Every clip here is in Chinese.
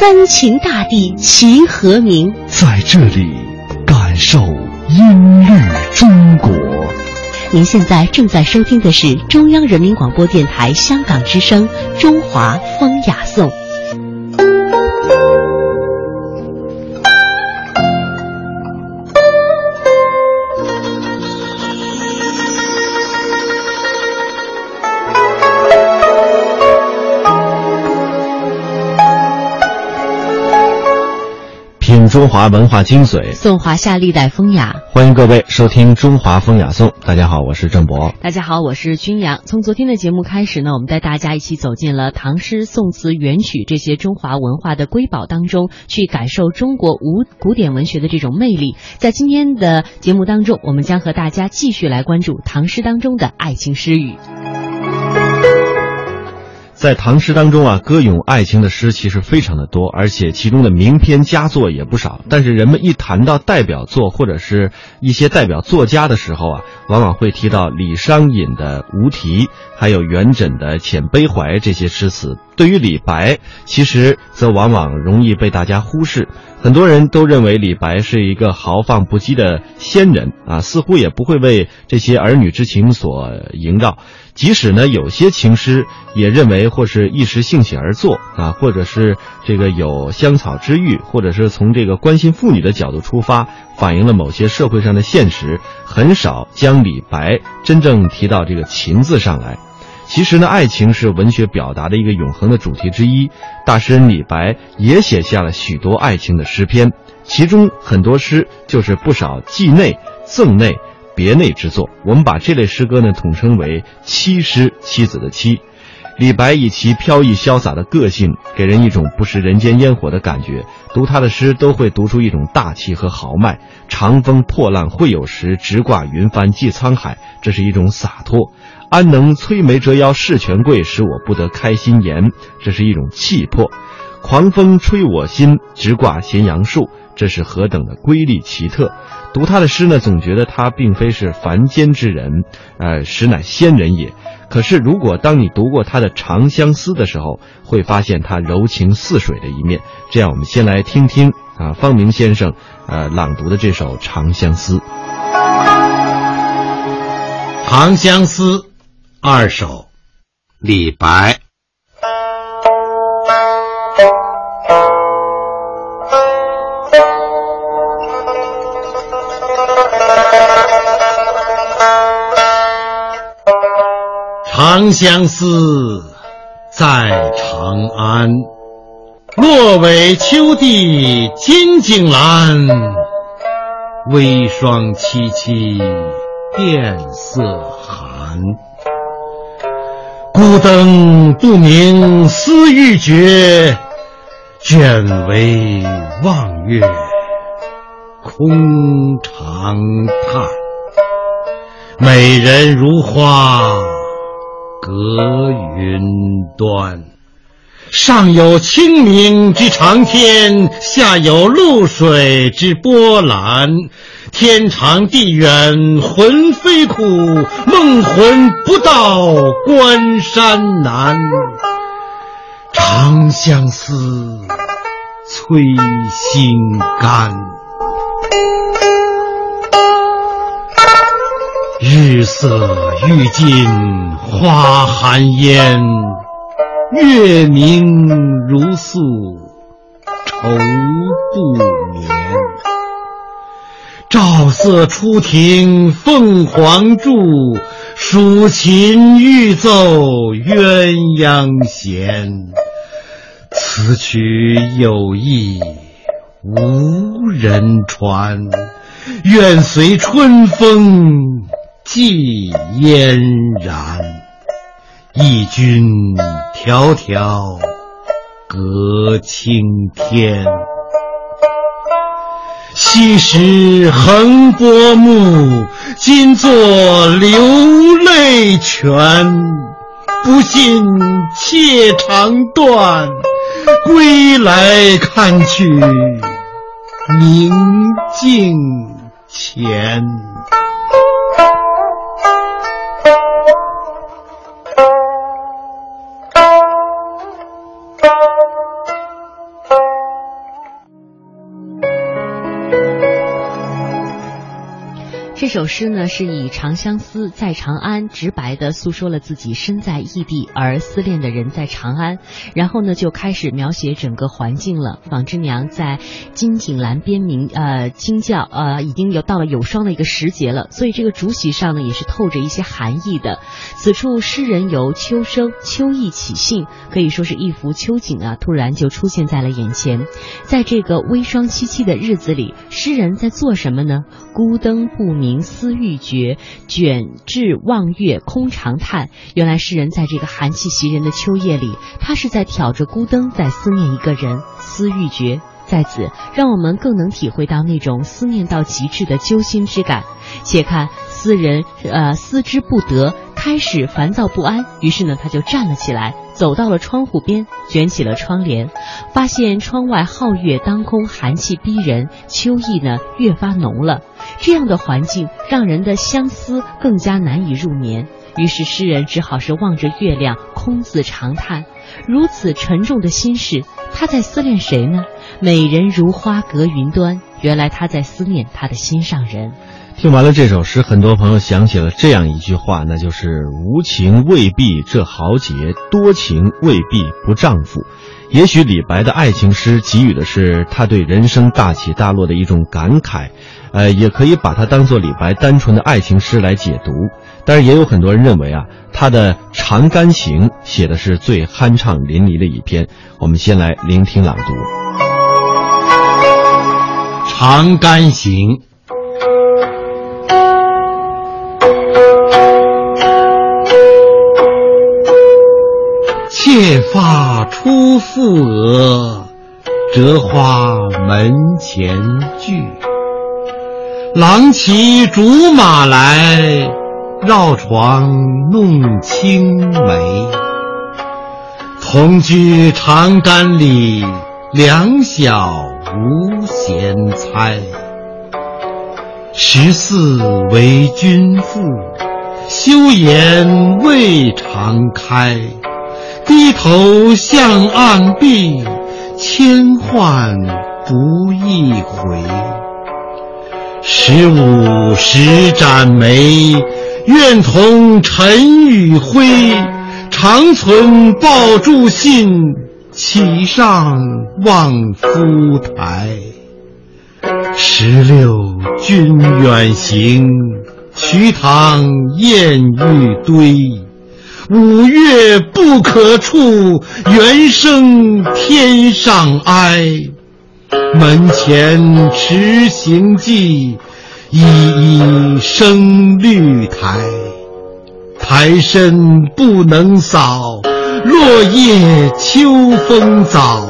三秦大地齐和鸣。在这里，感受音律中国。您现在正在收听的是中央人民广播电台香港之声《中华风雅颂》。中华文化精髓，颂华夏历代风雅。欢迎各位收听《中华风雅颂》。大家好，我是郑博。大家好，我是君阳。从昨天的节目开始呢，我们带大家一起走进了唐诗、宋词、元曲这些中华文化的瑰宝当中，去感受中国古古典文学的这种魅力。在今天的节目当中，我们将和大家继续来关注唐诗当中的爱情诗语。在唐诗当中啊，歌咏爱情的诗其实非常的多，而且其中的名篇佳作也不少。但是人们一谈到代表作或者是一些代表作家的时候啊，往往会提到李商隐的《无题》，还有元稹的《遣悲怀》这些诗词。对于李白，其实则往往容易被大家忽视。很多人都认为李白是一个豪放不羁的仙人啊，似乎也不会为这些儿女之情所萦绕。即使呢，有些情诗也认为或是一时兴起而作啊，或者是这个有香草之欲，或者是从这个关心妇女的角度出发，反映了某些社会上的现实，很少将李白真正提到这个情字上来。其实呢，爱情是文学表达的一个永恒的主题之一。大诗人李白也写下了许多爱情的诗篇，其中很多诗就是不少寄内、赠内、别内之作。我们把这类诗歌呢统称为七诗，妻子的妻。李白以其飘逸潇洒的个性，给人一种不食人间烟火的感觉。读他的诗，都会读出一种大气和豪迈。长风破浪会有时，直挂云帆济沧海。这是一种洒脱。安能摧眉折腰事权贵，使我不得开心颜？这是一种气魄。狂风吹我心，直挂咸阳树。这是何等的瑰丽奇特！读他的诗呢，总觉得他并非是凡间之人，呃，实乃仙人也。可是，如果当你读过他的《长相思》的时候，会发现他柔情似水的一面。这样，我们先来听听啊，方明先生呃朗读的这首《长相思》。《长相思》二首，李白。长相思，在长安。落尾秋地金井阑，微霜凄凄殿色寒。孤灯不明思欲绝，卷帷望月空长叹。美人如花隔云端，上有清明之长天，下有露水之波澜。天长地远魂飞苦，梦魂不到关山难。长相思，催心肝。日色欲尽花含烟，月明如素愁不眠。照色初庭凤凰柱，蜀琴欲奏鸳鸯弦。此曲有意无人传，愿随春风寄嫣然。忆君迢迢隔青天。昔时横波目，今作流泪泉。不信妾长断，归来看去，明镜前。首诗呢，是以《长相思》在长安直白的诉说了自己身在异地而思恋的人在长安，然后呢就开始描写整个环境了。纺织娘在金井栏边鸣呃惊叫，呃已经有到了有霜的一个时节了，所以这个竹席上呢也是透着一些寒意的。此处诗人由秋声秋意起兴，可以说是一幅秋景啊，突然就出现在了眼前。在这个微霜凄凄的日子里，诗人在做什么呢？孤灯不明。思欲绝，卷至望月空长叹。原来诗人在这个寒气袭人的秋夜里，他是在挑着孤灯，在思念一个人，思欲绝。在此，让我们更能体会到那种思念到极致的揪心之感。且看思人，呃，思之不得，开始烦躁不安，于是呢，他就站了起来。走到了窗户边，卷起了窗帘，发现窗外皓月当空，寒气逼人，秋意呢越发浓了。这样的环境让人的相思更加难以入眠。于是诗人只好是望着月亮，空自长叹。如此沉重的心事，他在思念谁呢？美人如花隔云端，原来他在思念他的心上人。听完了这首诗，很多朋友想起了这样一句话，那就是“无情未必这豪杰，多情未必不丈夫”。也许李白的爱情诗给予的是他对人生大起大落的一种感慨，呃，也可以把它当做李白单纯的爱情诗来解读。但是也有很多人认为啊，他的《长干行》写的是最酣畅淋漓的一篇。我们先来聆听朗读，《长干行》。妾发初覆额，折花门前剧。郎骑竹马来，绕床弄青梅。同居长干里，两小无嫌猜。十四为君妇，羞颜未尝开。低头向岸壁，千唤不一回。十五时展眉，愿同尘与灰。长存抱柱信，岂上望夫台。十六君远行，瞿塘滟玉堆。五岳不可触，猿声天上哀。门前迟行迹，依依生绿苔。苔深不能扫，落叶秋风早。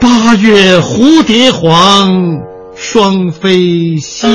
八月蝴蝶黄，双飞西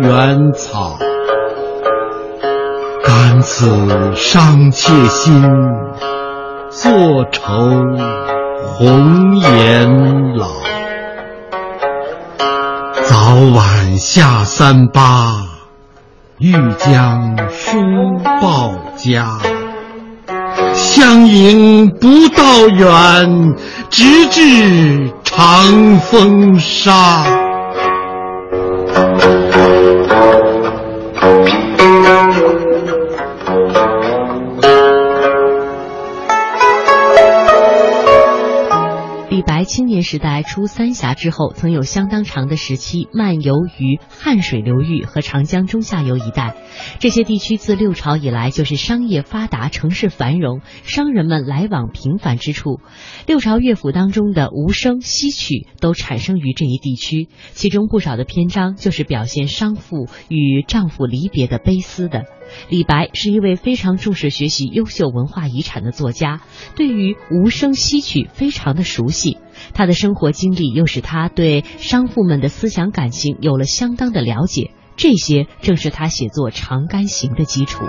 园草。感此伤妾心，坐愁红颜老。早晚下三巴，欲将书报家。相迎不道远，直至长风沙。青年时代出三峡之后，曾有相当长的时期漫游于汉水流域和长江中下游一带。这些地区自六朝以来就是商业发达、城市繁荣、商人们来往频繁之处。六朝乐府当中的无声戏曲都产生于这一地区，其中不少的篇章就是表现商妇与丈夫离别的悲思的。李白是一位非常重视学习优秀文化遗产的作家，对于无声戏曲非常的熟悉。他的生活经历又使他对商户们的思想感情有了相当的了解，这些正是他写作《长干行》的基础。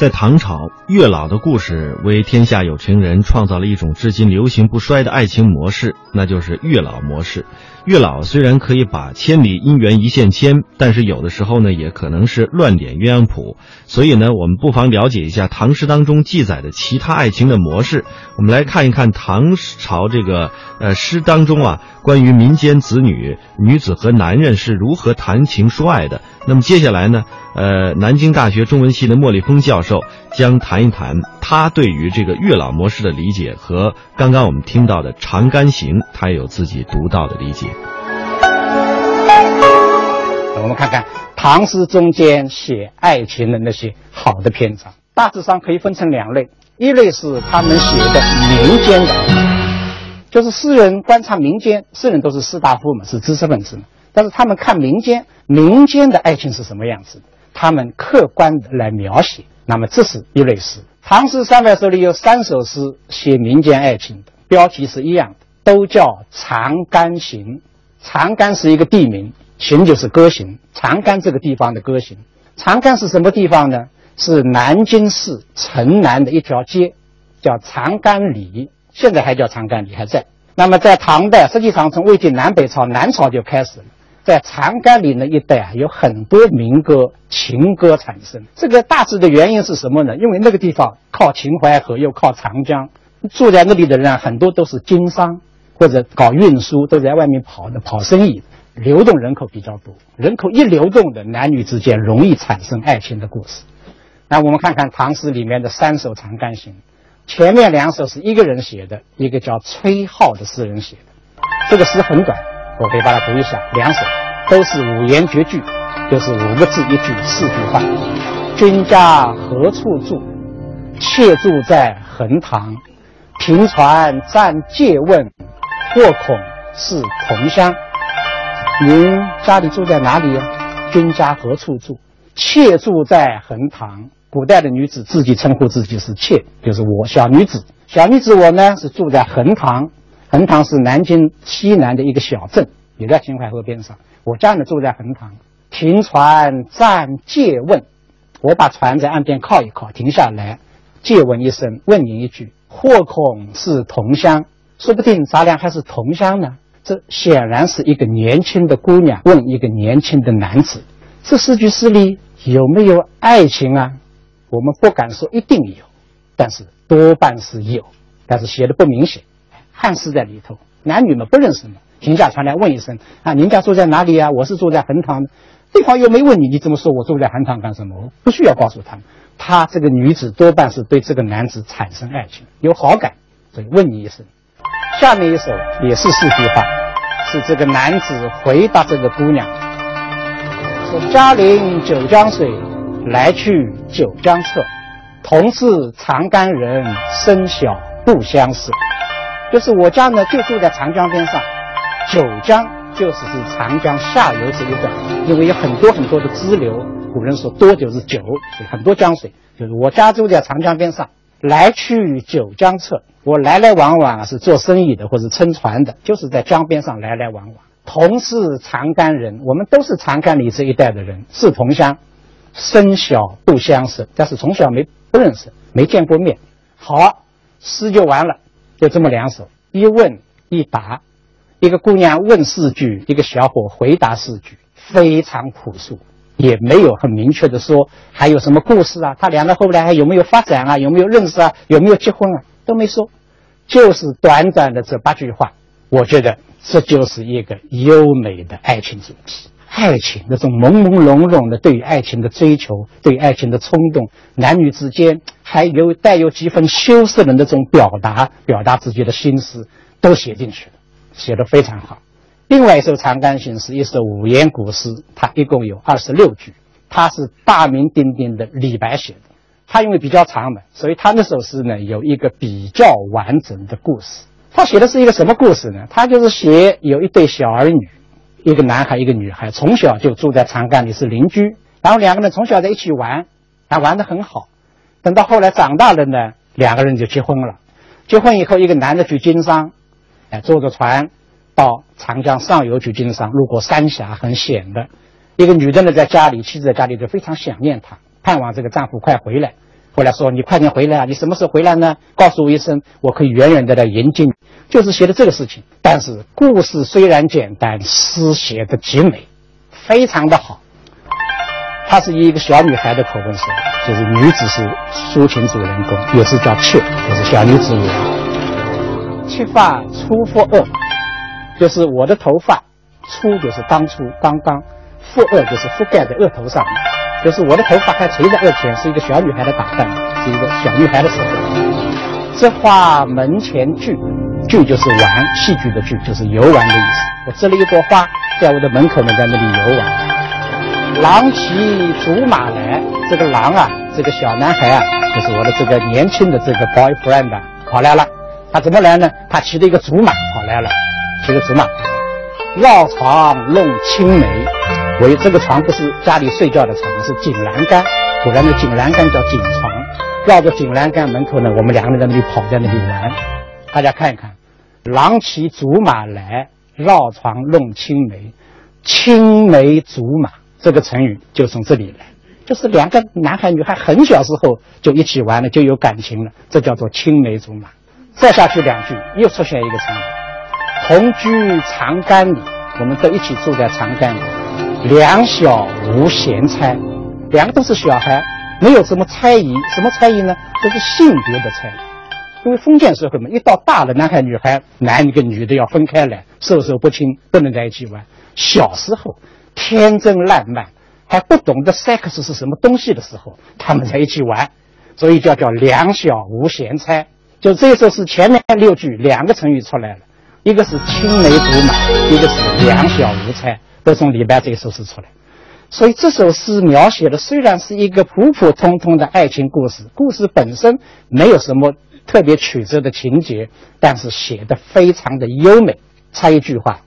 在唐朝，月老的故事为天下有情人创造了一种至今流行不衰的爱情模式，那就是月老模式。月老虽然可以把千里姻缘一线牵，但是有的时候呢，也可能是乱点鸳鸯谱。所以呢，我们不妨了解一下唐诗当中记载的其他爱情的模式。我们来看一看唐朝这个呃诗当中啊，关于民间子女、女子和男人是如何谈情说爱的。那么接下来呢，呃，南京大学中文系的莫立峰教授将谈一谈他对于这个月老模式的理解，和刚刚我们听到的《长干行》，他有自己独到的理解。我们看看唐诗中间写爱情的那些好的篇章，大致上可以分成两类，一类是他们写的民间的，就是诗人观察民间，诗人都是士大夫嘛，是知识分子嘛，但是他们看民间，民间的爱情是什么样子，他们客观的来描写，那么这是一类诗。唐诗三百首里有三首诗写民间爱情的，标题是一样的，都叫《长干行》。长干是一个地名，行就是歌行。长干这个地方的歌行，长干是什么地方呢？是南京市城南的一条街，叫长干里，现在还叫长干里，还在。那么在唐代，实际上从魏晋南北朝，南朝就开始了，在长干里那一带啊，有很多民歌、情歌产生。这个大致的原因是什么呢？因为那个地方靠秦淮河，又靠长江，住在那里的人啊，很多都是经商。或者搞运输都在外面跑的跑生意，流动人口比较多。人口一流动的，男女之间容易产生爱情的故事。那我们看看唐诗里面的三首《长干行》，前面两首是一个人写的，一个叫崔颢的诗人写的。这个诗很短，我可以把它读一下。两首都是五言绝句，就是五个字一句，四句话。君家何处住？妾住在横塘。平船暂借问。或恐是同乡，您家里住在哪里呀？君家何处住？妾住在横塘。古代的女子自己称呼自己是妾，就是我小女子。小女子我呢是住在横塘，横塘是南京西南的一个小镇，也在秦淮河边上。我家呢住在横塘，停船暂借问，我把船在岸边靠一靠，停下来，借问一声，问您一句：或恐是同乡？说不定咱俩还是同乡呢。这显然是一个年轻的姑娘问一个年轻的男子。这四句诗里有没有爱情啊？我们不敢说一定有，但是多半是有，但是写的不明显，汉诗在里头。男女们不认识嘛，停下船来问一声啊，您家住在哪里啊？我是住在横塘。对方又没问你，你怎么说我住在横塘干什么？我不需要告诉他们。他这个女子多半是对这个男子产生爱情，有好感，所以问你一声。下面一首也是四句话，是这个男子回答这个姑娘说：“嘉陵九江水，来去九江侧。同是长干人，生小不相识。”就是我家呢，就住在长江边上。九江就是指长江下游这一段，因为有很多很多的支流。古人说多就是九，很多江水。就是我家住在长江边上。来去九江侧，我来来往往是做生意的，或者撑船的，就是在江边上来来往往。同是长干人，我们都是长干里这一带的人，是同乡，生小不相识，但是从小没不认识，没见过面。好，诗就完了，就这么两首，一问一答，一个姑娘问四句，一个小伙回答四句，非常朴素。也没有很明确的说还有什么故事啊，他俩人后来还有没有发展啊，有没有认识啊，有没有结婚啊，都没说，就是短短的这八句话，我觉得这就是一个优美的爱情主题。爱情那种朦朦胧胧的对于爱情的追求，对爱情的冲动，男女之间还有带有几分羞涩的那种表达，表达自己的心思，都写进去了，写得非常好。另外一首《长干行》是一首五言古诗，它一共有二十六句，它是大名鼎鼎的李白写的。他因为比较长嘛，所以他那首诗呢有一个比较完整的故事。他写的是一个什么故事呢？他就是写有一对小儿女，一个男孩一个女孩，从小就住在长干里是邻居，然后两个人从小在一起玩，还玩得很好。等到后来长大了呢，两个人就结婚了。结婚以后，一个男的去经商。哎，坐着船到长江上游去经商，路过三峡很险的。一个女的呢，在家里，妻子在家里就非常想念他，盼望这个丈夫快回来。后来说：“你快点回来啊！你什么时候回来呢？告诉我一声，我可以远远的来迎接你。”就是写的这个事情。但是故事虽然简单，诗写的极美，非常的好。它是以一个小女孩的口吻说，就是女子是抒情主人公，也是叫妾，就是小女子我。妾发初覆额，就是我的头发初就是当初刚刚。覆额就是覆盖在额头上，就是我的头发还垂在额前，是一个小女孩的打扮，是一个小女孩的时候。这花门前聚，剧就是玩戏剧的剧，就是游玩的意思。我植了一朵花，在我的门口呢，在那里游玩。狼骑竹马来，这个狼啊，这个小男孩啊，就是我的这个年轻的这个 boyfriend 跑来了。他怎么来呢？他骑着一个竹马跑来了，骑着竹马，绕床弄青梅。我这个床不是家里睡觉的床，是井栏杆。古人的井栏杆叫井床，绕着井栏杆门口呢，我们两个人在那里跑，在那里玩。大家看一看，郎骑竹马来，绕床弄青梅，青梅竹马这个成语就从这里来，就是两个男孩女孩很小时候就一起玩了，就有感情了，这叫做青梅竹马。再下去两句，又出现一个成语，同居长干里，我们都一起住在长干里。两小无嫌猜，两个都是小孩，没有什么猜疑。什么猜疑呢？这是性别的猜疑。因为封建社会嘛，一到大了，男孩女孩，男的跟女的要分开来，授受不亲，不能在一起玩。小时候天真烂漫，还不懂得 sex 是什么东西的时候，他们在一起玩，所以叫叫两小无嫌猜。就这一首诗前面六句两个成语出来了，一个是青梅竹马，一个是两小无猜。都从李白这一首诗出来，所以这首诗描写的虽然是一个普普通通的爱情故事，故事本身没有什么特别曲折的情节，但是写的非常的优美。插一句话，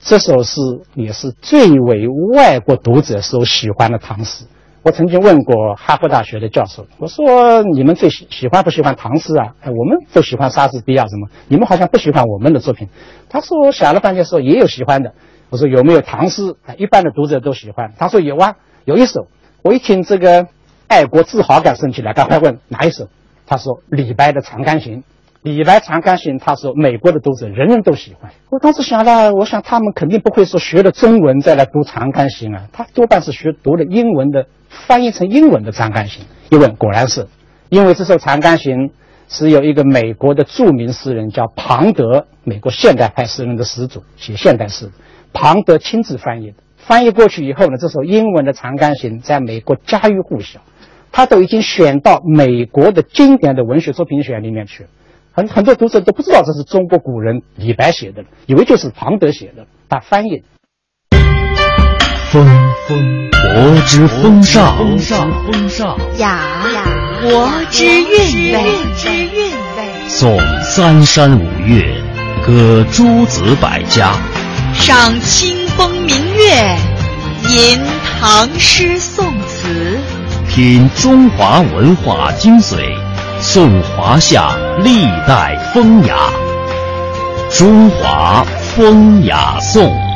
这首诗也是最为外国读者所喜欢的唐诗。我曾经问过哈佛大学的教授，我说你们最喜喜欢不喜欢唐诗啊？哎，我们都喜欢莎士比亚什么？你们好像不喜欢我们的作品。他说想了半天说也有喜欢的。我说有没有唐诗？一般的读者都喜欢。他说有啊，有一首。我一听这个爱国自豪感升起来，赶快问哪一首？他说李白的《长干行》。李白《长干行》，他说美国的读者人人都喜欢。我当时想了，我想他们肯定不会说学了中文再来读《长干行》啊，他多半是学读了英文的，翻译成英文的《长干行》。一问果然是，因为这首《长干行》是由一个美国的著名诗人叫庞德，美国现代派诗人的始祖，写现代诗。庞德亲自翻译的，翻译过去以后呢，这首英文的《长干行》在美国家喻户晓，他都已经选到美国的经典的文学作品选里面去了。很很多读者都不知道这是中国古人李白写的，以为就是庞德写的，他翻译。风风，国之风尚；风尚，雅雅，国之韵味。颂三山五岳，歌诸子百家。赏清风明月，吟唐诗宋词，品中华文化精髓，颂华夏历代风雅。中华风雅颂。